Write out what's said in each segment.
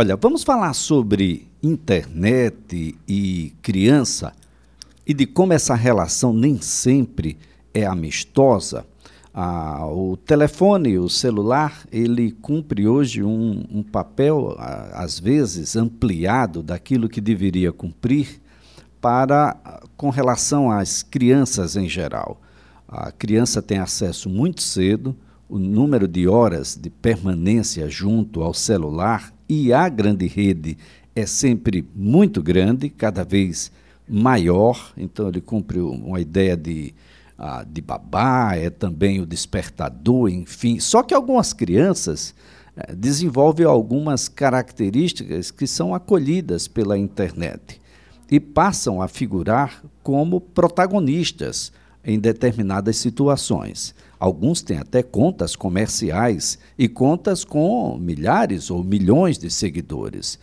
Olha, vamos falar sobre internet e criança e de como essa relação nem sempre é amistosa. Ah, o telefone, o celular, ele cumpre hoje um, um papel, às vezes, ampliado daquilo que deveria cumprir para com relação às crianças em geral. A criança tem acesso muito cedo, o número de horas de permanência junto ao celular e à grande rede é sempre muito grande, cada vez maior, então ele cumpre uma ideia de, uh, de babá, é também o despertador, enfim. Só que algumas crianças uh, desenvolvem algumas características que são acolhidas pela internet e passam a figurar como protagonistas em determinadas situações. Alguns têm até contas comerciais e contas com milhares ou milhões de seguidores.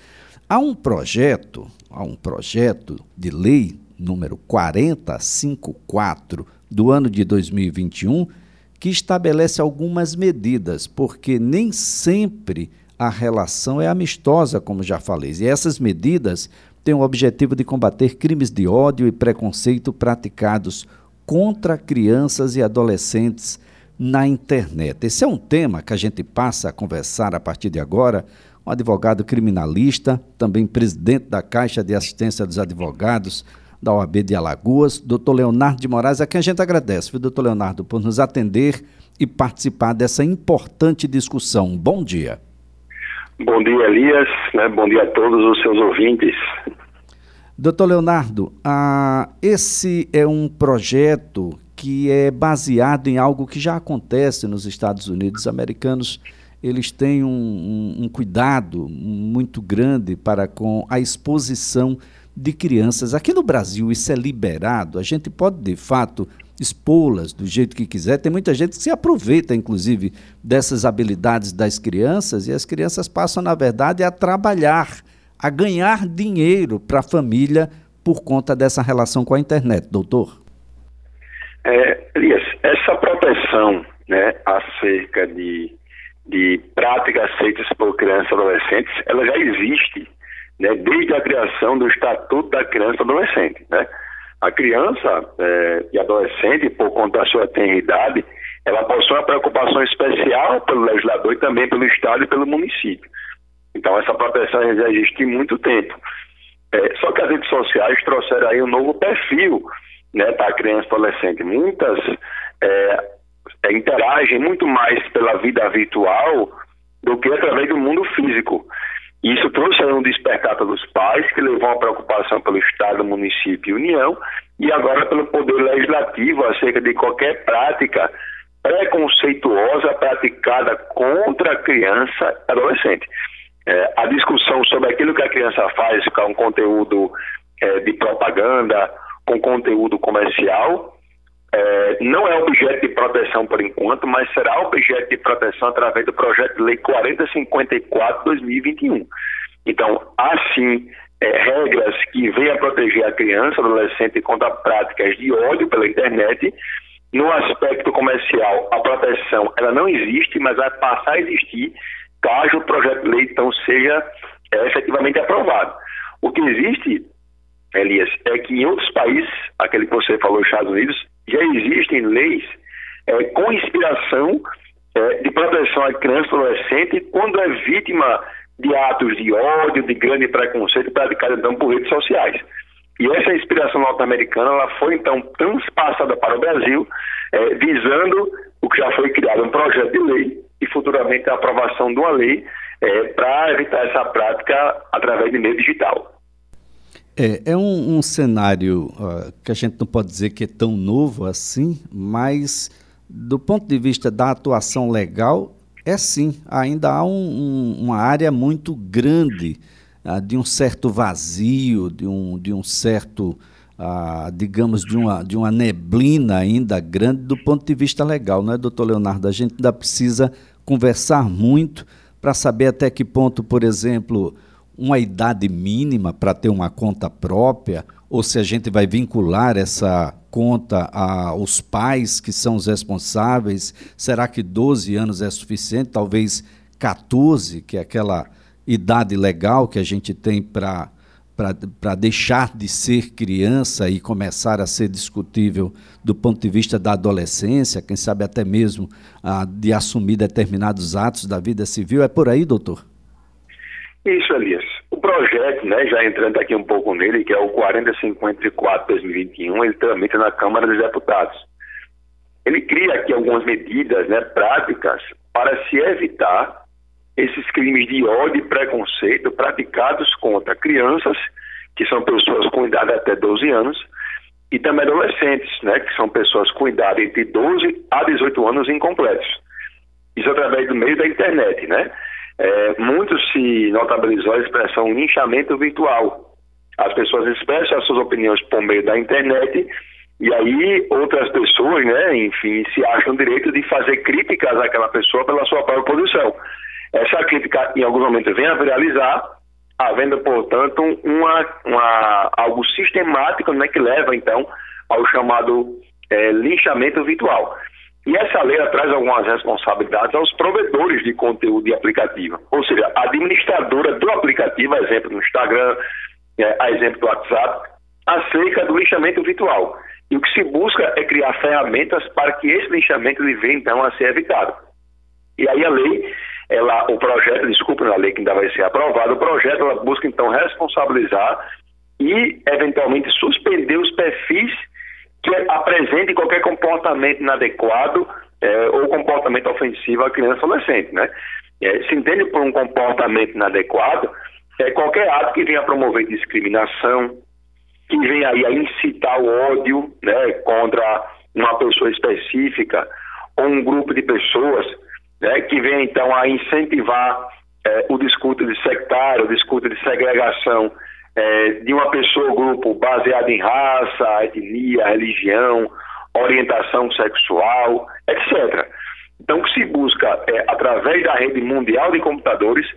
Há um projeto, há um projeto de lei número 4054 do ano de 2021 que estabelece algumas medidas, porque nem sempre a relação é amistosa, como já falei. E essas medidas têm o objetivo de combater crimes de ódio e preconceito praticados contra crianças e adolescentes na internet. Esse é um tema que a gente passa a conversar a partir de agora. Um advogado criminalista, também presidente da Caixa de Assistência dos Advogados da OAB de Alagoas, doutor Leonardo de Moraes, a quem a gente agradece, viu, doutor Leonardo, por nos atender e participar dessa importante discussão. Bom dia. Bom dia, Elias. Né? Bom dia a todos os seus ouvintes. Doutor Leonardo, ah, esse é um projeto que é baseado em algo que já acontece nos Estados Unidos. Os americanos eles têm um, um, um cuidado muito grande para com a exposição de crianças. Aqui no Brasil isso é liberado, a gente pode de fato expô-las do jeito que quiser. Tem muita gente que se aproveita, inclusive, dessas habilidades das crianças e as crianças passam, na verdade, a trabalhar a ganhar dinheiro para a família por conta dessa relação com a internet, doutor? É, Elias, essa proteção né, acerca de, de práticas feitas por crianças e adolescentes, ela já existe né, desde a criação do Estatuto da Criança e Adolescente. Né? A criança é, e adolescente, por conta da sua tenridade, ela possui uma preocupação especial pelo legislador e também pelo Estado e pelo município. Então, essa proteção já existe há muito tempo. É, só que as redes sociais trouxeram aí um novo perfil né, para a criança e adolescente. Muitas é, é, interagem muito mais pela vida virtual do que através do mundo físico. Isso trouxe um despertar pelos pais, que levou a preocupação pelo Estado, município e União, e agora pelo Poder Legislativo acerca de qualquer prática preconceituosa praticada contra a criança e adolescente é, a discussão sobre aquilo que a criança faz com conteúdo é, de propaganda, com conteúdo comercial, é, não é objeto de proteção por enquanto, mas será objeto de proteção através do projeto de lei 4054-2021. Então, há sim é, regras que venham a proteger a criança, adolescente contra práticas de ódio pela internet. No aspecto comercial, a proteção ela não existe, mas vai passar a existir caso o projeto de lei então seja é, efetivamente aprovado. O que existe, Elias, é que em outros países, aquele que você falou, Estados Unidos, já existem leis é, com inspiração é, de proteção à criança e adolescente quando é vítima de atos de ódio, de grande preconceito praticado então por redes sociais. E essa inspiração norte-americana ela foi então transpassada para o Brasil, é, visando o que já foi criado um projeto de lei e futuramente a aprovação de uma lei é, para evitar essa prática através de meio digital. É, é um, um cenário uh, que a gente não pode dizer que é tão novo assim, mas do ponto de vista da atuação legal, é sim, ainda há um, um, uma área muito grande uh, de um certo vazio, de um, de um certo digamos, de uma, de uma neblina ainda grande do ponto de vista legal, não é, doutor Leonardo? A gente ainda precisa conversar muito para saber até que ponto, por exemplo, uma idade mínima para ter uma conta própria, ou se a gente vai vincular essa conta aos pais que são os responsáveis. Será que 12 anos é suficiente? Talvez 14, que é aquela idade legal que a gente tem para para deixar de ser criança e começar a ser discutível do ponto de vista da adolescência, quem sabe até mesmo ah, de assumir determinados atos da vida civil. É por aí, doutor? Isso, Elias. O projeto, né, já entrando aqui um pouco nele, que é o 4054-2021, ele tramita na Câmara dos Deputados. Ele cria aqui algumas medidas né, práticas para se evitar esses crimes de ódio e preconceito praticados contra crianças, que são pessoas com idade até 12 anos, e também adolescentes, né, que são pessoas com idade entre 12 a 18 anos incompletos. Isso através do meio da internet, né? É, muito se notabilizou a expressão linchamento virtual. As pessoas expressam as suas opiniões por meio da internet e aí outras pessoas, né, enfim, se acham direito de fazer críticas àquela pessoa pela sua própria posição. Essa crítica, em alguns momentos, vem a viralizar, havendo, portanto, uma, uma, algo sistemático né, que leva, então, ao chamado é, linchamento virtual. E essa lei traz algumas responsabilidades aos provedores de conteúdo de aplicativo, ou seja, a administradora do aplicativo, exemplo do Instagram, é, a exemplo do WhatsApp, acerca do lixamento virtual. E o que se busca é criar ferramentas para que esse lixamento venha, então, a ser evitado. E aí a lei ela, o projeto, desculpe, a lei que ainda vai ser aprovada, o projeto ela busca então responsabilizar e eventualmente suspender os perfis que apresentem qualquer comportamento inadequado é, ou comportamento ofensivo à criança adolescente, né? É, se entende por um comportamento inadequado é qualquer ato que venha a promover discriminação, que venha aí a incitar o ódio, né, contra uma pessoa específica ou um grupo de pessoas né, que vem então a incentivar é, o discurso de sectário, o discurso de segregação é, de uma pessoa ou grupo baseado em raça, etnia, religião, orientação sexual, etc. Então, o que se busca é, através da rede mundial de computadores,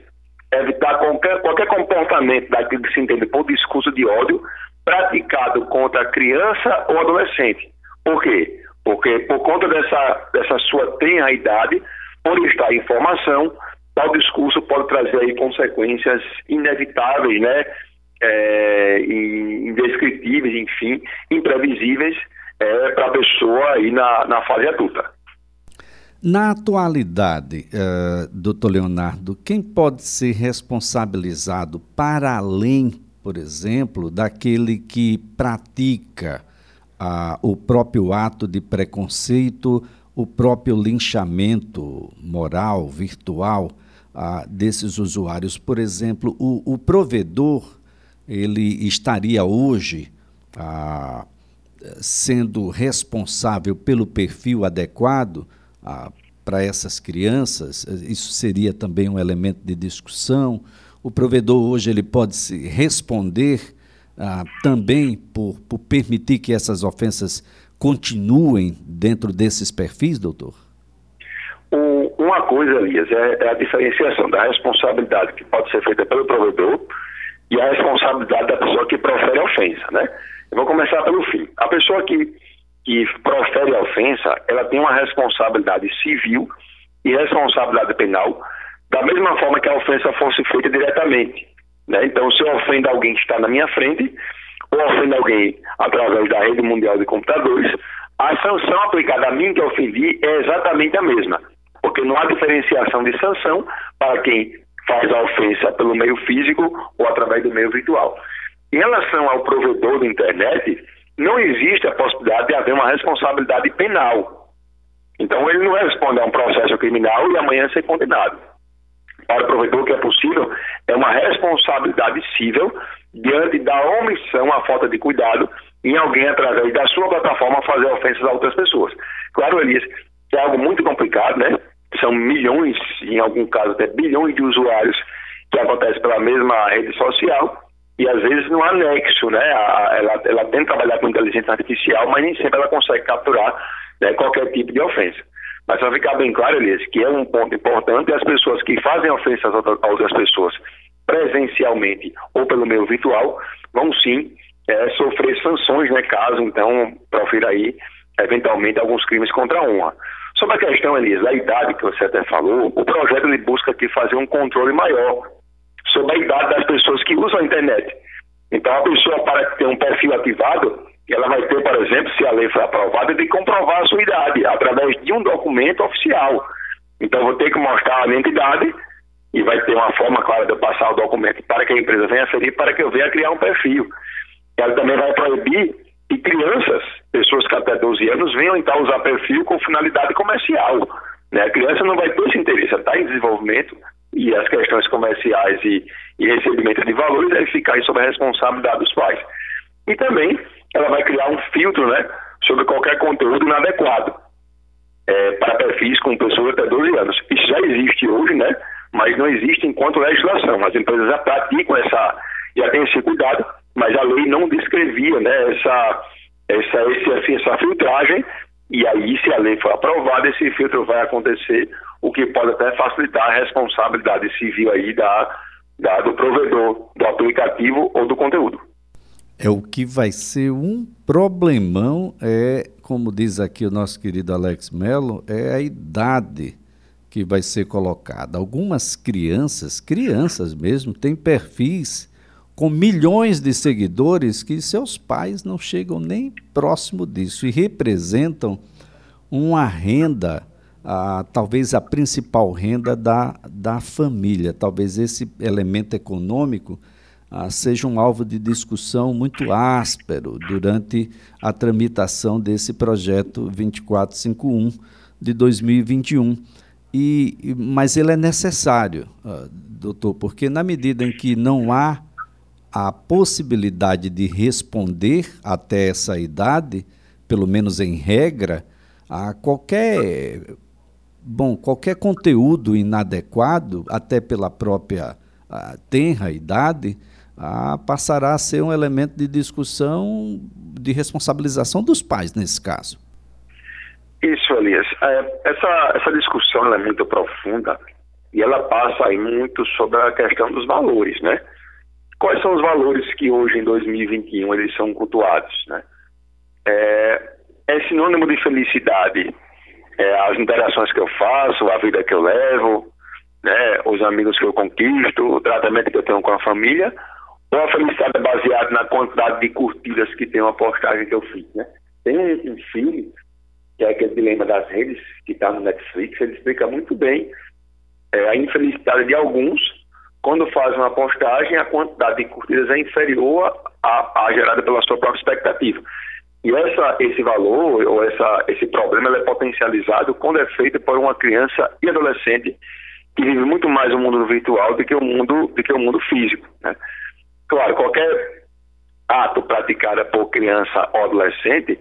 evitar qualquer, qualquer comportamento daquilo que se entende por discurso de ódio praticado contra criança ou adolescente. Por quê? Porque por conta dessa, dessa sua tenra idade, por estar em formação, tal discurso pode trazer aí consequências inevitáveis, né? É, indescritíveis, enfim, imprevisíveis é, para a pessoa aí na, na fase adulta. Na atualidade, uh, doutor Leonardo, quem pode ser responsabilizado para além, por exemplo, daquele que pratica uh, o próprio ato de preconceito o próprio linchamento moral, virtual ah, desses usuários. Por exemplo, o, o, provedor ele estaria hoje ah, sendo responsável pelo perfil adequado ah, para essas crianças. Isso seria também um elemento de discussão. O provedor hoje ele pode se responder ah, também por, por permitir que essas continuem dentro desses perfis, doutor? Uma coisa, Elias, é, é, a diferenciação da responsabilidade que pode ser feita pelo provedor e a responsabilidade da pessoa que profere a ofensa, né? Eu vou começar pelo fim. A pessoa que, que profere a ofensa, ela tem uma responsabilidade civil e responsabilidade penal, da mesma forma que a ofensa fosse feita diretamente. Né? Então, se eu ofendo alguém que está na minha frente, ou ofende alguém através da rede mundial de computadores, a sanção aplicada a mim que ofendi é exatamente a mesma, porque não há diferenciação de sanção para quem faz a ofensa pelo meio físico ou através do meio virtual. Em relação ao provedor da internet, não existe a possibilidade de haver uma responsabilidade penal. Então ele não responde a um processo criminal e amanhã ser condenado. Para o provedor, o que é possível é uma responsabilidade civil diante da omissão, a falta de cuidado em alguém, através da sua plataforma, fazer ofensas a outras pessoas. Claro, Elias, é algo muito complicado, né? São milhões, em algum caso até bilhões de usuários que acontece pela mesma rede social e às vezes no anexo, né? Ela, ela tenta trabalhar com inteligência artificial, mas nem sempre ela consegue capturar né, qualquer tipo de ofensa. Mas para ficar bem claro, Elias, que é um ponto importante, as pessoas que fazem ofensas a outras pessoas presencialmente ou pelo meio virtual, vão sim é, sofrer sanções, né, caso então profira aí eventualmente alguns crimes contra a honra. Sobre a questão, Elias, da idade que você até falou, o projeto ele busca aqui fazer um controle maior sobre a idade das pessoas que usam a internet. Então, a pessoa, para ter um perfil ativado, ela vai ter, por exemplo, se a lei for aprovada, de comprovar a sua idade através de um documento oficial. Então, vou ter que mostrar a identidade e vai ter uma forma clara de eu passar o documento para que a empresa venha aferir, para que eu venha criar um perfil. Ela também vai proibir que crianças, pessoas que até 12 anos, venham então usar perfil com finalidade comercial. Né? A criança não vai ter esse interesse, ela está em desenvolvimento e as questões comerciais e, e recebimento de valores devem ficar sob a responsabilidade dos pais. E também ela vai criar um filtro né, sobre qualquer conteúdo inadequado é, para perfis com pessoas até 12 anos. Isso já existe hoje, né? Mas não existe enquanto legislação. As empresas já praticam essa, já têm esse cuidado, mas a lei não descrevia né, essa, essa, esse, essa filtragem, e aí, se a lei for aprovada, esse filtro vai acontecer, o que pode até facilitar a responsabilidade civil aí da, da, do provedor do aplicativo ou do conteúdo. É o que vai ser um problemão, é, como diz aqui o nosso querido Alex Mello, é a idade que vai ser colocada. Algumas crianças, crianças mesmo, têm perfis com milhões de seguidores que seus pais não chegam nem próximo disso e representam uma renda, talvez a principal renda da, da família. Talvez esse elemento econômico a, seja um alvo de discussão muito áspero durante a tramitação desse projeto 2451 de 2021. E, mas ele é necessário, uh, doutor, porque na medida em que não há a possibilidade de responder até essa idade, pelo menos em regra, a qualquer bom qualquer conteúdo inadequado, até pela própria tenra idade, passará a ser um elemento de discussão de responsabilização dos pais nesse caso. Isso, Elias. É, essa, essa discussão é muito profunda e ela passa aí muito sobre a questão dos valores, né? Quais são os valores que hoje, em 2021, eles são cultuados, né? É, é sinônimo de felicidade é, as interações que eu faço, a vida que eu levo, né, os amigos que eu conquisto, o tratamento que eu tenho com a família, ou a felicidade é baseada na quantidade de curtidas que tem uma postagem que eu fiz, né? Tem um, filme que é aquele dilema das redes, que está no Netflix, ele explica muito bem é, a infelicidade de alguns quando faz uma postagem, a quantidade de curtidas é inferior à, à gerada pela sua própria expectativa. E essa, esse valor ou essa, esse problema é potencializado quando é feito por uma criança e adolescente que vive muito mais o mundo virtual do que o mundo, do que o mundo físico. Né? Claro, qualquer ato praticado por criança ou adolescente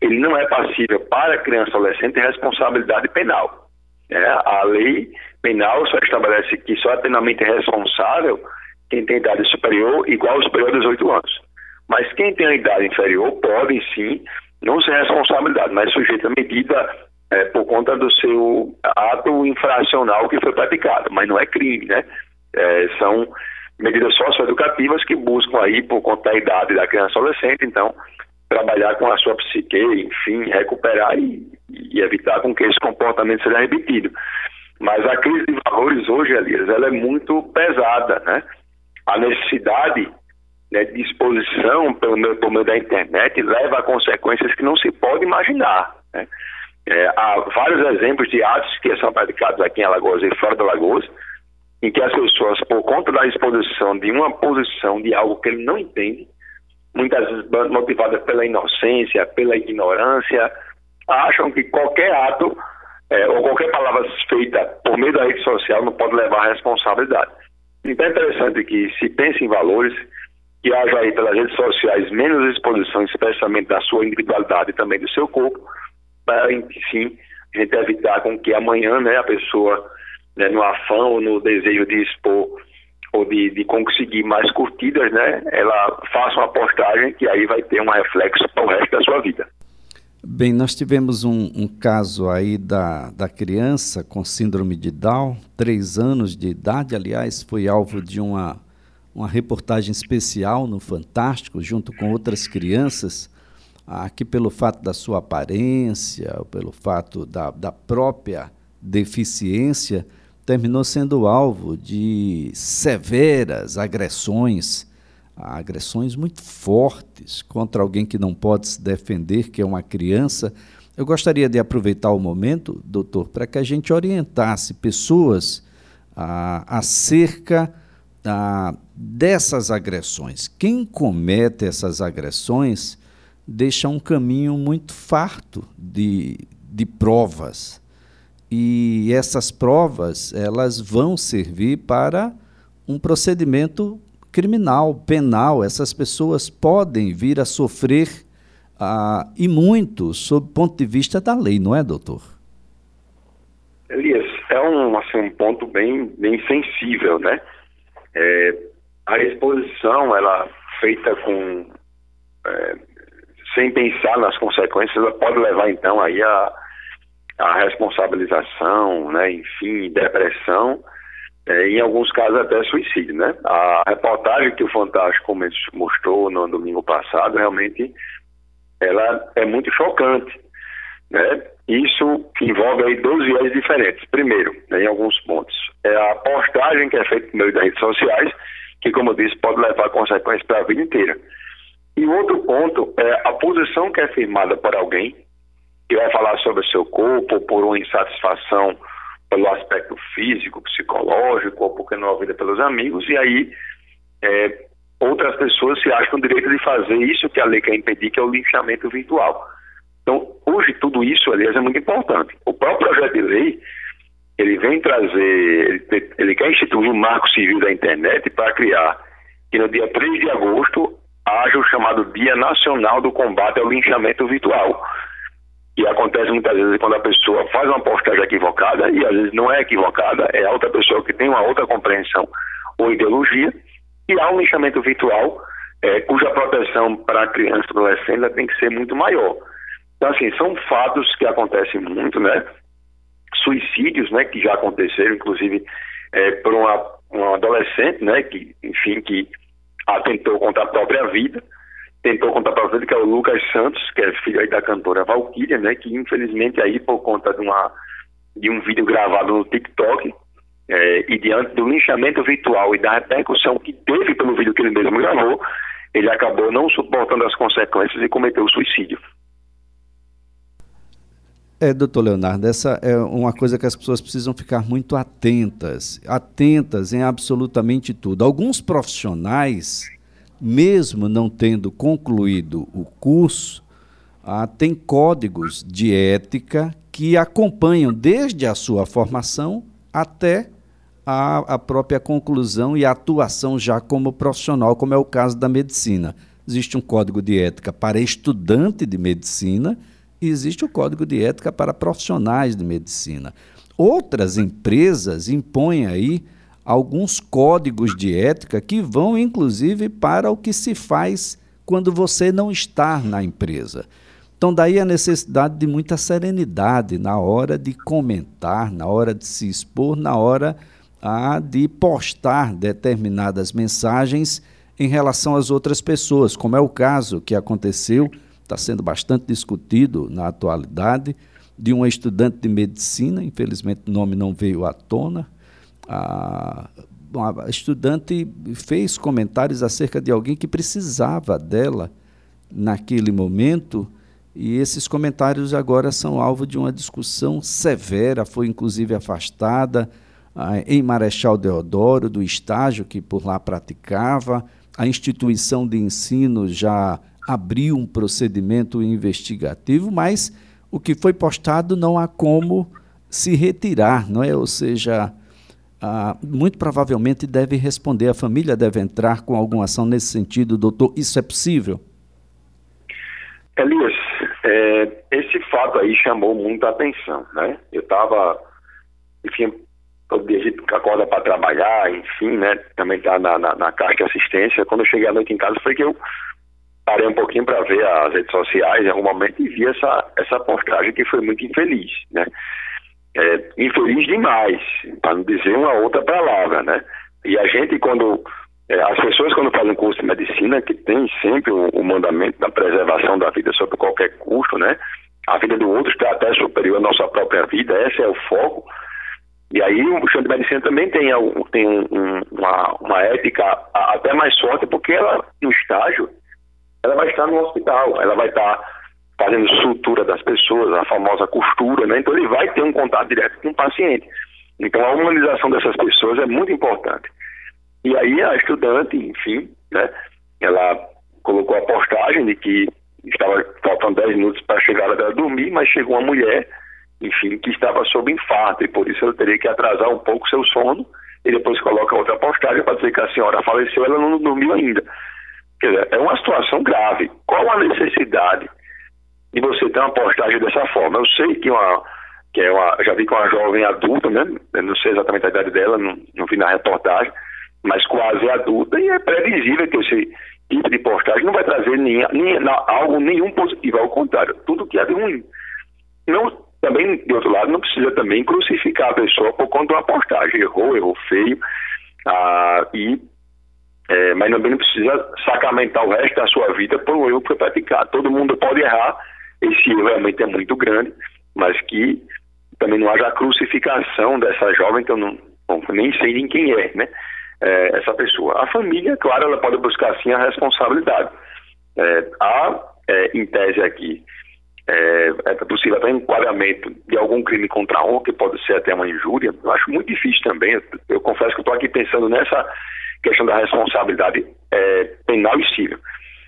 ele não é passível para criança adolescente de responsabilidade penal. É, a lei penal só estabelece que só é penalmente responsável quem tem idade superior igual ou superior a 18 anos. Mas quem tem a idade inferior pode sim não ser responsabilidade, mas sujeito a medida é, por conta do seu ato infracional que foi praticado, mas não é crime, né? É, são medidas socioeducativas que buscam aí, por conta da idade da criança adolescente, então, trabalhar com a sua psique, enfim, recuperar e, e, evitar com que esse comportamento seja repetido. Mas a crise de valores hoje, Elias, ela é muito pesada, né? A necessidade né, de exposição pelo meio, pelo meio da internet leva a consequências que não se pode imaginar, né? É, há vários exemplos de atos que são praticados aqui em Alagoas e fora de Alagoas, em que as pessoas, por conta da exposição de uma posição de algo que ele não entende, muitas vezes motivadas pela inocência, pela ignorância, acham que qualquer ato é, ou qualquer palavra feita por meio da rede social não pode levar a responsabilidade. Então é interessante que se pense em valores, que haja aí pelas redes sociais menos exposição, especialmente da sua individualidade e também do seu corpo, para sim a gente evitar com que amanhã né, a pessoa, né, no afã ou no desejo de expor ou de, de conseguir mais curtidas, né, ela faça uma postagem que aí vai ter um reflexo para o resto da sua vida. Bem, nós tivemos um, um, caso aí da, da criança com síndrome de Down, três anos de idade, aliás, foi alvo de uma, uma reportagem especial no Fantástico, junto com outras crianças, aqui pelo fato da sua aparência, pelo fato da, da própria deficiência, terminou sendo alvo de severas agressões, agressões muito fortes contra alguém que não pode se defender, que é uma criança. Eu gostaria de aproveitar o momento, doutor, para que a gente orientasse pessoas ah, acerca ah, dessas agressões. Quem comete essas agressões deixa um caminho muito farto de, de provas. E essas provas, elas vão servir para um procedimento criminal, penal. Essas pessoas podem vir a sofrer ah, e muito sob o ponto de vista da lei, não é, doutor? Elias, é um, assim, um ponto bem, bem sensível, né? É, a exposição, ela feita com é, sem pensar nas consequências, ela pode levar então aí a, a responsabilização, né, enfim, depressão, é, em alguns casos até suicídio, né? A reportagem que o Fantástico mostrou no domingo passado realmente ela é muito chocante, né? Isso envolve aí dois viés diferentes. Primeiro, né, em alguns pontos, é a postagem que é feita por meio das redes sociais, que, como eu disse, pode levar consequências para a vida inteira. E outro ponto é a posição que é firmada por alguém que vai falar sobre o seu corpo, por uma insatisfação pelo aspecto físico, psicológico, ou porque não é ouvida pelos amigos, e aí é, outras pessoas se acham direito de fazer isso que a lei quer impedir, que é o linchamento virtual. Então, hoje, tudo isso, aliás, é muito importante. O próprio projeto de lei, ele vem trazer, ele, ele quer instituir um marco civil da internet para criar que no dia 3 de agosto haja o chamado Dia Nacional do Combate ao Linchamento Virtual. E acontece muitas vezes quando a pessoa faz uma postagem equivocada, e às vezes não é equivocada, é outra pessoa que tem uma outra compreensão ou ideologia, e há um linchamento virtual é, cuja proteção para a criança e adolescente tem que ser muito maior. Então, assim, são fatos que acontecem muito, né? Suicídios, né, que já aconteceram, inclusive, é, por uma, uma adolescente, né, que, enfim, que atentou contra a própria vida, tentou contra a própria vida, que é o Lucas Santos, que é filho aí da cantora Valkyria, né, que infelizmente aí por conta de, uma, de um vídeo gravado no TikTok, é, e diante do linchamento virtual e da repercussão que teve pelo vídeo que ele mesmo gravou, ele acabou não suportando as consequências e cometeu suicídio. É, doutor Leonardo, essa é uma coisa que as pessoas precisam ficar muito atentas, atentas em absolutamente tudo. Alguns profissionais, mesmo não tendo concluído o curso, ah, têm códigos de ética que acompanham desde a sua formação até a, a própria conclusão e atuação já como profissional, como é o caso da medicina. Existe um código de ética para estudante de medicina e existe o código de ética para profissionais de medicina. Outras empresas impõem aí alguns códigos de ética que vão inclusive para o que se faz quando você não está na empresa. Então, daí a necessidade de muita serenidade na hora de comentar, na hora de se expor, na hora ah, de postar determinadas mensagens em relação às outras pessoas, como é o caso que aconteceu está sendo bastante discutido na atualidade, de uma estudante de medicina, infelizmente o nome não veio à tona. A, a estudante fez comentários acerca de alguém que precisava dela naquele momento, e esses comentários agora são alvo de uma discussão severa, foi inclusive afastada em Marechal Deodoro do estágio que por lá praticava. A instituição de ensino já abriu um procedimento investigativo, mas o que foi postado não há como se retirar, não é? Ou seja, ah, muito provavelmente deve responder, a família deve entrar com alguma ação nesse sentido, doutor. Isso é possível? Elias, é, esse fato aí chamou muita atenção, né? Eu estava, enfim, todo dia a gente acorda para trabalhar, enfim, né? Também está na, na, na de assistência. Quando eu cheguei à noite em casa foi que eu parei um pouquinho para ver as redes sociais em algum momento e vi essa, essa postagem que foi muito infeliz, né? É, infeliz demais, para não dizer uma outra palavra, né? E a gente, quando. É, as pessoas, quando fazem curso de medicina, que tem sempre o, o, mandamento da preservação da vida sob qualquer custo, né? A vida do outro está até superior à nossa própria vida, esse é o foco. E aí o chão de medicina também tem, tem um, uma, uma ética até mais forte, porque ela, no estágio, ela vai estar no hospital, ela vai estar fazendo sutura das pessoas, a famosa costura, né? Então ele vai ter um contato direto com o paciente. Então a humanização dessas pessoas é muito importante. E aí a estudante, enfim, né? Ela colocou a postagem de que estava faltando 10 minutos para a dela dormir, mas chegou uma mulher, enfim, que estava sob infarto e por isso ela teria que atrasar um pouco seu sono e depois coloca outra postagem para dizer que a senhora faleceu, ela não dormiu ainda. Quer dizer, é uma situação grave. Qual a necessidade de você ter uma postagem dessa forma? Eu sei que uma que é uma, já vi que uma jovem adulta, né? Eu não sei exatamente a idade dela, não, não vi na reportagem, mas quase adulta e é previsível que esse tipo de postagem não vai trazer nem, nem, algo nenhum positivo, ao contrário, tudo que é de ruim. Não, também, de outro lado, não precisa também crucificar a pessoa por conta de uma postagem. Errou, errou feio, ah, e é, mas também não precisa sacramentar o resto da sua vida por um erro que foi praticado. Todo mundo pode errar, esse erro realmente é muito grande, mas que também não haja a crucificação dessa jovem, eu não, bom, nem sei nem quem é, né? É, essa pessoa. A família, claro, ela pode buscar sim a responsabilidade. É, há, é, em tese aqui, é, é possível até enquadramento de algum crime contra a que pode ser até uma injúria. Eu acho muito difícil também. Eu, eu confesso que estou aqui pensando nessa questão da responsabilidade é, penal e civil.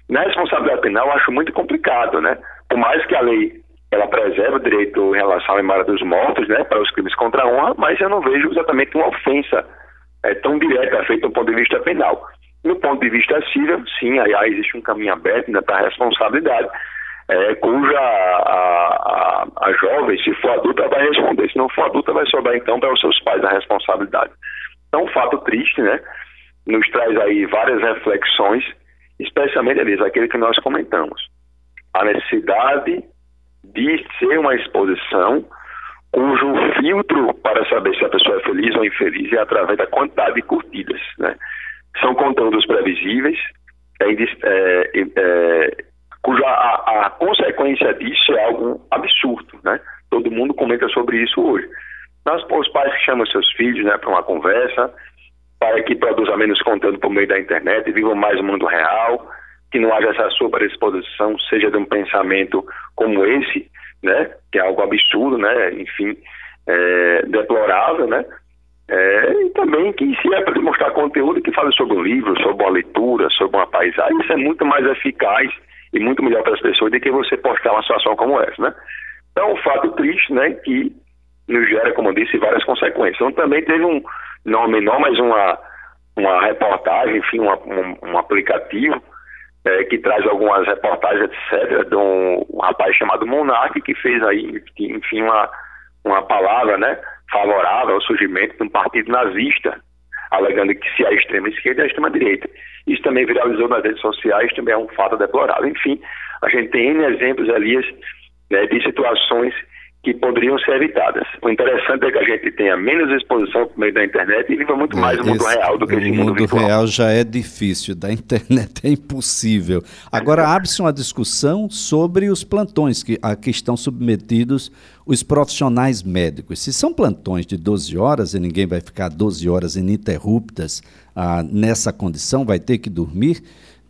Na responsabilidade penal, eu acho muito complicado, né? Por mais que a lei ela preserva o direito em relação à memória dos mortos, né, para os crimes contra a honra, mas eu não vejo exatamente uma ofensa é, tão direta feita do ponto de vista penal. No ponto de vista civil, sim, aí, aí existe um caminho aberto ainda para a responsabilidade, é, cuja a, a, a, jovem, se for adulta, vai responder. Se não for adulta, vai sobrar então para os seus pais a responsabilidade. Então, um fato triste, né? nos traz aí várias reflexões, especialmente, Elisa, aquele que nós comentamos. A necessidade de ser uma exposição cujo filtro para saber se a pessoa é feliz ou infeliz é através da quantidade de curtidas. Né? São conteúdos previsíveis, é, é, é, cuja a, a, consequência disso é algo absurdo. Né? Todo mundo comenta sobre isso hoje. Mas os pais que chamam seus filhos né, para uma conversa, para que produza menos conteúdo por meio da internet, vivam mais o mundo real, que não haja essa sobreexposição, seja de um pensamento como esse, né, que é algo absurdo, né, enfim, é, deplorável, né, é, e também que se é para demonstrar conteúdo que fale sobre um livro, sobre uma leitura, sobre uma paisagem, isso é muito mais eficaz e muito melhor para as pessoas do que você postar uma situação como essa, né. Então, um fato triste, né, que nos gera, como eu disse, várias consequências. Então, também teve um, não menor, mas uma, uma reportagem, enfim, uma, um, um, aplicativo é, que traz algumas reportagens, etc., de um, um rapaz chamado Monark, que fez aí, enfim, uma, uma palavra né, favorável ao surgimento de um partido nazista, alegando que se é a extrema esquerda é a extrema direita. Isso também viralizou nas redes sociais, também é um fato deplorável. Enfim, a gente tem N exemplos, Elias, né, de situações que poderiam ser evitadas. O interessante é que a gente tenha menos exposição por meio da internet e viva muito mais é, o mundo real do que esse mundo virtual. O mundo real já é difícil, da internet é impossível. Agora abre-se uma discussão sobre os plantões que, a que estão submetidos os profissionais médicos. Se são plantões de 12 horas e ninguém vai ficar 12 horas ininterruptas ah, nessa condição, vai ter que dormir,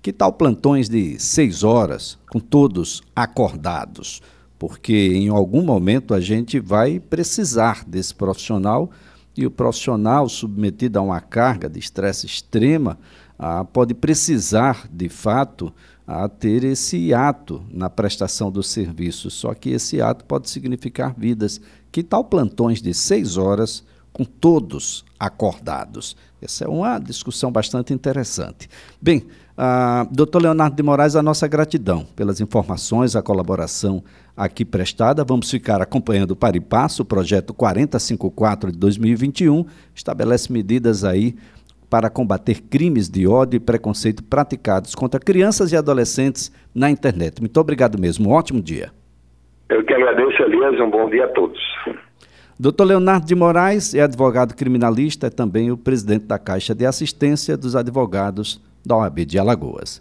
que tal plantões de 6 horas, com todos acordados? Porque em algum momento a gente vai precisar desse profissional e o profissional submetido a uma carga de estresse extrema ah, pode precisar, de fato, a ter esse ato na prestação do serviço. Só que esse ato pode significar vidas. Que tal plantões de seis horas com todos acordados? Essa é uma discussão bastante interessante. Bem, ah, doutor Leonardo de Moraes, a nossa gratidão pelas informações, a colaboração aqui prestada. Vamos ficar acompanhando o para e passo. O projeto 4054 de 2021 estabelece medidas aí para combater crimes de ódio e preconceito praticados contra crianças e adolescentes na internet. Muito obrigado mesmo. Um ótimo dia. Eu que agradeço, Elias. Um bom dia a todos. Doutor Leonardo de Moraes é advogado criminalista, é também o presidente da Caixa de Assistência dos Advogados da OAB de Alagoas.